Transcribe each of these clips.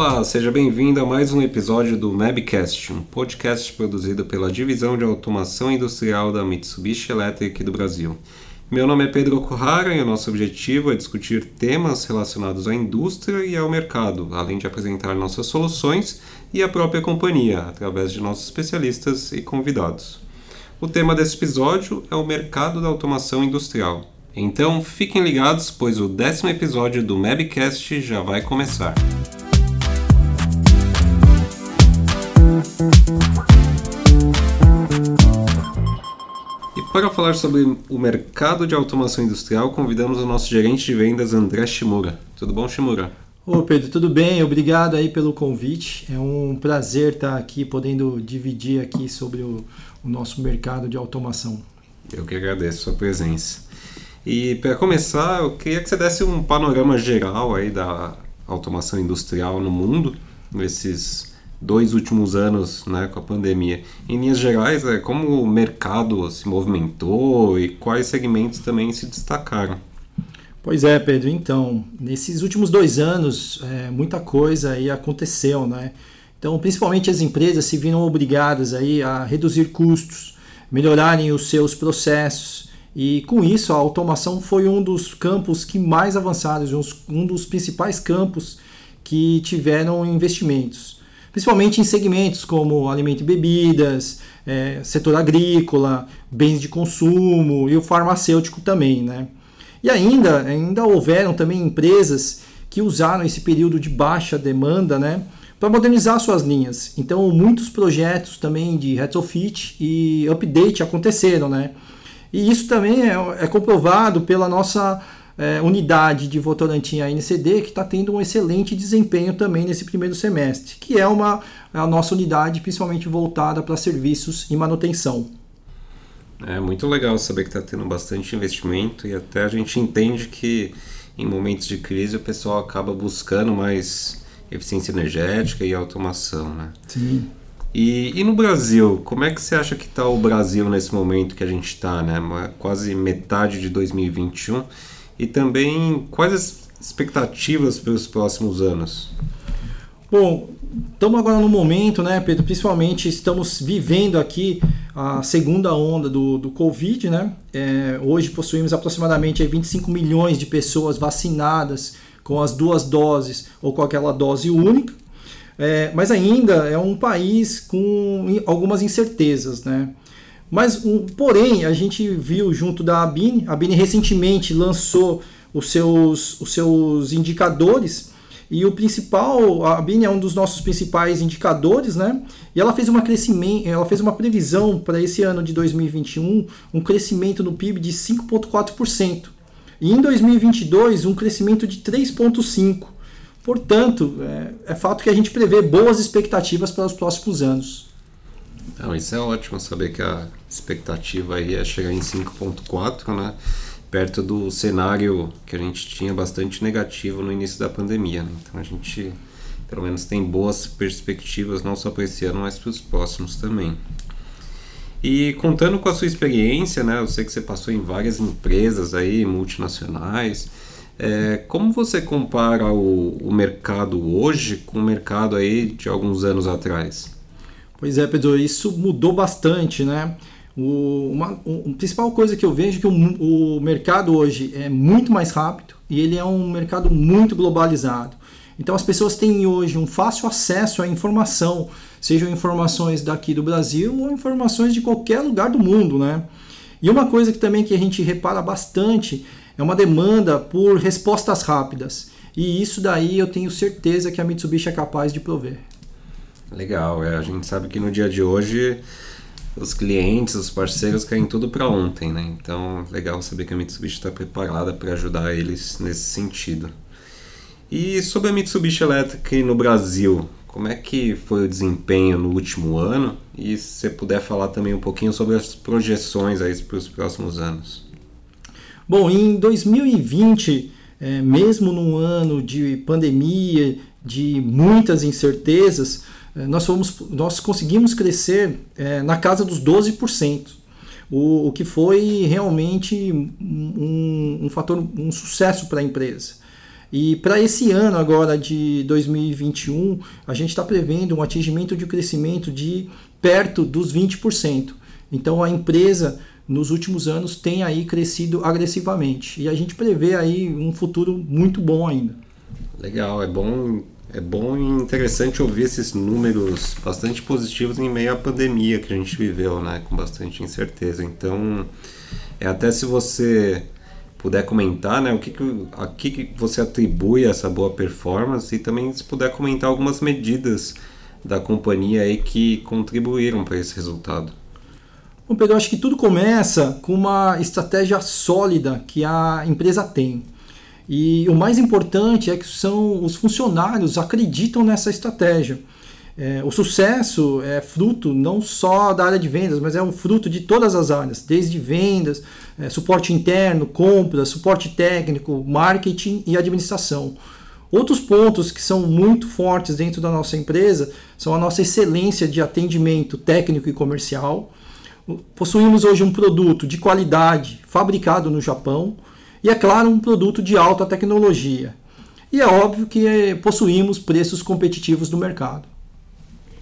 Olá, seja bem-vindo a mais um episódio do Mabcast, um podcast produzido pela Divisão de Automação Industrial da Mitsubishi Electric do Brasil. Meu nome é Pedro Okuhara e o nosso objetivo é discutir temas relacionados à indústria e ao mercado, além de apresentar nossas soluções e a própria companhia, através de nossos especialistas e convidados. O tema desse episódio é o mercado da automação industrial. Então fiquem ligados, pois o décimo episódio do Mabcast já vai começar. Para falar sobre o mercado de automação industrial, convidamos o nosso gerente de vendas, André Shimura. Tudo bom, Shimura? Ô Pedro, tudo bem? Obrigado aí pelo convite. É um prazer estar aqui podendo dividir aqui sobre o, o nosso mercado de automação. Eu que agradeço a sua presença. E para começar, eu queria que você desse um panorama geral aí da automação industrial no mundo, nesses dois últimos anos né, com a pandemia. Em linhas gerais, é, como o mercado se movimentou e quais segmentos também se destacaram? Pois é, Pedro. Então, nesses últimos dois anos, é, muita coisa aí aconteceu, né? Então, principalmente as empresas se viram obrigadas aí a reduzir custos, melhorarem os seus processos e com isso a automação foi um dos campos que mais avançados, um dos principais campos que tiveram investimentos principalmente em segmentos como alimento e bebidas, é, setor agrícola, bens de consumo e o farmacêutico também, né? E ainda, ainda houveram também empresas que usaram esse período de baixa demanda, né, para modernizar suas linhas. Então, muitos projetos também de retrofit e update aconteceram, né? E isso também é, é comprovado pela nossa é, unidade de Votorantim ANCD, que está tendo um excelente desempenho também nesse primeiro semestre, que é uma a nossa unidade principalmente voltada para serviços e manutenção. É muito legal saber que está tendo bastante investimento e até a gente entende que em momentos de crise o pessoal acaba buscando mais eficiência energética e automação, né? Sim. E, e no Brasil, como é que você acha que está o Brasil nesse momento que a gente está, né? Quase metade de 2021 e também quais as expectativas para os próximos anos? Bom, estamos agora no momento, né, Pedro? Principalmente estamos vivendo aqui a segunda onda do, do Covid, né? É, hoje possuímos aproximadamente 25 milhões de pessoas vacinadas com as duas doses ou com aquela dose única. É, mas ainda é um país com algumas incertezas, né? Mas, um, porém, a gente viu junto da Abine, a Abine recentemente lançou os seus, os seus indicadores e o principal, a Abine é um dos nossos principais indicadores, né? E ela fez uma crescimento, ela fez uma previsão para esse ano de 2021, um crescimento no PIB de 5.4%. E em 2022, um crescimento de 3.5%. Portanto, é, é fato que a gente prevê boas expectativas para os próximos anos. Não, isso é ótimo saber que a expectativa aí é chegar em 5.4, né? Perto do cenário que a gente tinha bastante negativo no início da pandemia. Né? Então a gente pelo menos tem boas perspectivas não só para esse ano, mas para os próximos também. E contando com a sua experiência, né? Eu sei que você passou em várias empresas aí, multinacionais. É, como você compara o, o mercado hoje com o mercado aí de alguns anos atrás? Pois é, Pedro, isso mudou bastante, né? O, uma, a principal coisa que eu vejo é que o, o mercado hoje é muito mais rápido e ele é um mercado muito globalizado. Então as pessoas têm hoje um fácil acesso à informação, sejam informações daqui do Brasil ou informações de qualquer lugar do mundo, né? E uma coisa que também que a gente repara bastante é uma demanda por respostas rápidas. E isso daí eu tenho certeza que a Mitsubishi é capaz de prover. Legal, é, a gente sabe que no dia de hoje os clientes, os parceiros querem tudo para ontem, né? Então, legal saber que a Mitsubishi está preparada para ajudar eles nesse sentido. E sobre a Mitsubishi Electric no Brasil, como é que foi o desempenho no último ano? E se você puder falar também um pouquinho sobre as projeções aí para os próximos anos. Bom, em 2020, é, mesmo num ano de pandemia, de muitas incertezas, nós, fomos, nós conseguimos crescer é, na casa dos 12%, o, o que foi realmente um, um fator, um sucesso para a empresa. E para esse ano agora de 2021, a gente está prevendo um atingimento de crescimento de perto dos 20%. Então a empresa nos últimos anos tem aí crescido agressivamente e a gente prevê aí um futuro muito bom ainda. Legal, é bom é bom e interessante ouvir esses números bastante positivos em meio à pandemia que a gente viveu, né, com bastante incerteza. Então, é até se você puder comentar, né, o que, que a que, que você atribui essa boa performance e também se puder comentar algumas medidas da companhia aí que contribuíram para esse resultado. Bom, Pedro, acho que tudo começa com uma estratégia sólida que a empresa tem. E o mais importante é que são os funcionários acreditam nessa estratégia. É, o sucesso é fruto não só da área de vendas, mas é um fruto de todas as áreas, desde vendas, é, suporte interno, compras, suporte técnico, marketing e administração. Outros pontos que são muito fortes dentro da nossa empresa são a nossa excelência de atendimento técnico e comercial. Possuímos hoje um produto de qualidade fabricado no Japão e, é claro, um produto de alta tecnologia. E é óbvio que possuímos preços competitivos no mercado.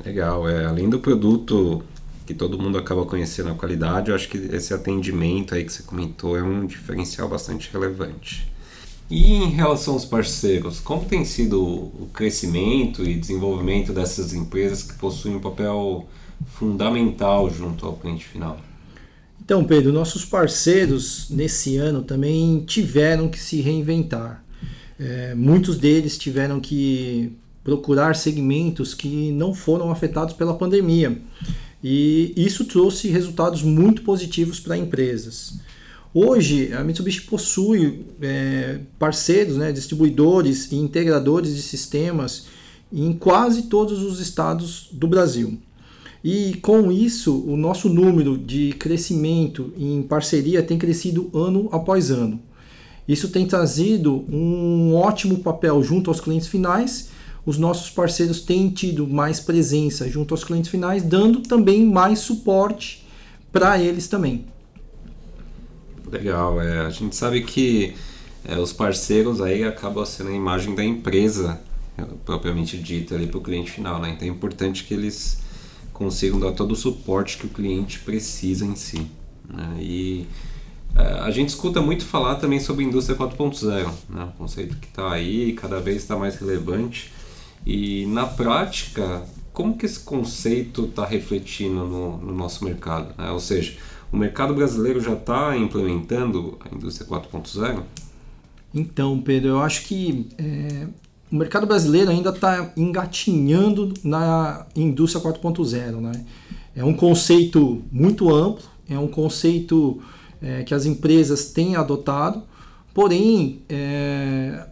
Legal, é, além do produto que todo mundo acaba conhecendo a qualidade, eu acho que esse atendimento aí que você comentou é um diferencial bastante relevante. E em relação aos parceiros, como tem sido o crescimento e desenvolvimento dessas empresas que possuem um papel fundamental junto ao cliente final? Então, Pedro, nossos parceiros nesse ano também tiveram que se reinventar. É, muitos deles tiveram que procurar segmentos que não foram afetados pela pandemia. E isso trouxe resultados muito positivos para empresas. Hoje, a Mitsubishi possui é, parceiros, né, distribuidores e integradores de sistemas em quase todos os estados do Brasil. E com isso, o nosso número de crescimento em parceria tem crescido ano após ano. Isso tem trazido um ótimo papel junto aos clientes finais os nossos parceiros têm tido mais presença junto aos clientes finais, dando também mais suporte para eles também. Legal, é, a gente sabe que é, os parceiros aí acabam sendo a imagem da empresa é, propriamente dita ali para o cliente final, né? Então é importante que eles consigam dar todo o suporte que o cliente precisa em si. Né? E é, a gente escuta muito falar também sobre indústria 4.0, né? um conceito que está aí, cada vez está mais relevante. E na prática, como que esse conceito está refletindo no, no, nosso mercado? Né? Ou seja, o mercado brasileiro já está implementando a indústria 4.0? Então, Pedro, eu acho que é, o mercado brasileiro ainda está engatinhando na indústria 4.0. Né? É um conceito muito amplo, é um conceito é, que as empresas têm adotado, porém, é,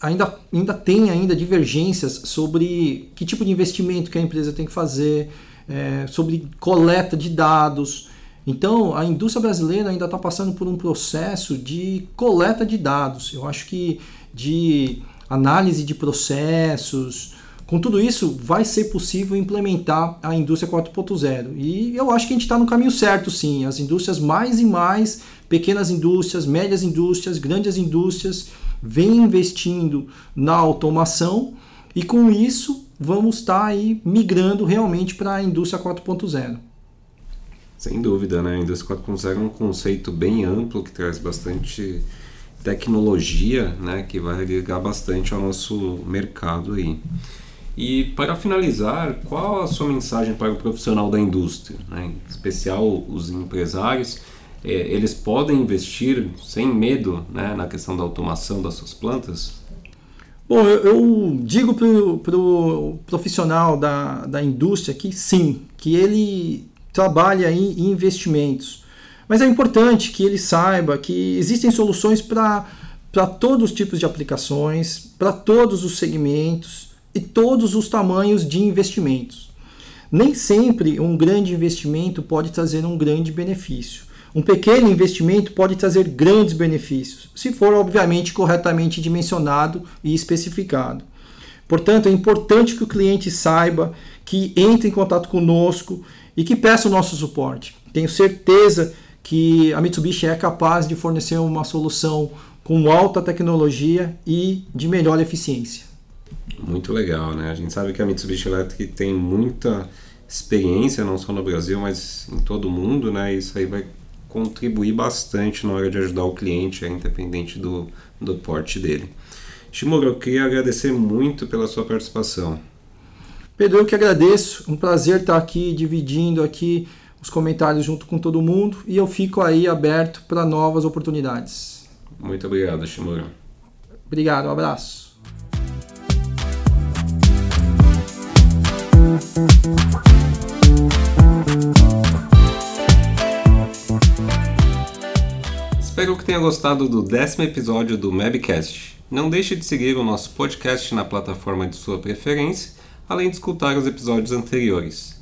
ainda, ainda tem ainda divergências sobre que tipo de investimento que a empresa tem que fazer, é, sobre coleta de dados. Então, a indústria brasileira ainda está passando por um processo de coleta de dados. Eu acho que de análise de processos, com tudo isso, vai ser possível implementar a indústria 4.0. E eu acho que a gente está no caminho certo, sim. As indústrias mais e mais, pequenas indústrias, médias indústrias, grandes indústrias, vem investindo na automação e com isso vamos estar tá aí migrando realmente para a indústria 4.0. Sem dúvida, né? A indústria 4.0 é um conceito bem amplo que traz bastante tecnologia, né, que vai agregar bastante ao nosso mercado aí. E para finalizar, qual a sua mensagem para o profissional da indústria, né? em especial os empresários é, eles podem investir sem medo né, na questão da automação das suas plantas? Bom, eu, eu digo para o pro profissional da, da indústria que sim, que ele trabalha em, em investimentos. Mas é importante que ele saiba que existem soluções para todos os tipos de aplicações, para todos os segmentos e todos os tamanhos de investimentos. Nem sempre um grande investimento pode trazer um grande benefício. Um pequeno investimento pode trazer grandes benefícios, se for obviamente corretamente dimensionado e especificado. Portanto, é importante que o cliente saiba, que entre em contato conosco e que peça o nosso suporte. Tenho certeza que a Mitsubishi é capaz de fornecer uma solução com alta tecnologia e de melhor eficiência. Muito legal, né? A gente sabe que a Mitsubishi Electric tem muita experiência, não só no Brasil, mas em todo o mundo, né? Isso aí vai contribuir bastante na hora de ajudar o cliente, é independente do, do porte dele. Shimura, eu queria agradecer muito pela sua participação. Pedro, eu que agradeço. Um prazer estar aqui dividindo aqui os comentários junto com todo mundo e eu fico aí aberto para novas oportunidades. Muito obrigado, Shimura. Obrigado, um abraço. Espero que tenha gostado do décimo episódio do Mabcast. Não deixe de seguir o nosso podcast na plataforma de sua preferência, além de escutar os episódios anteriores.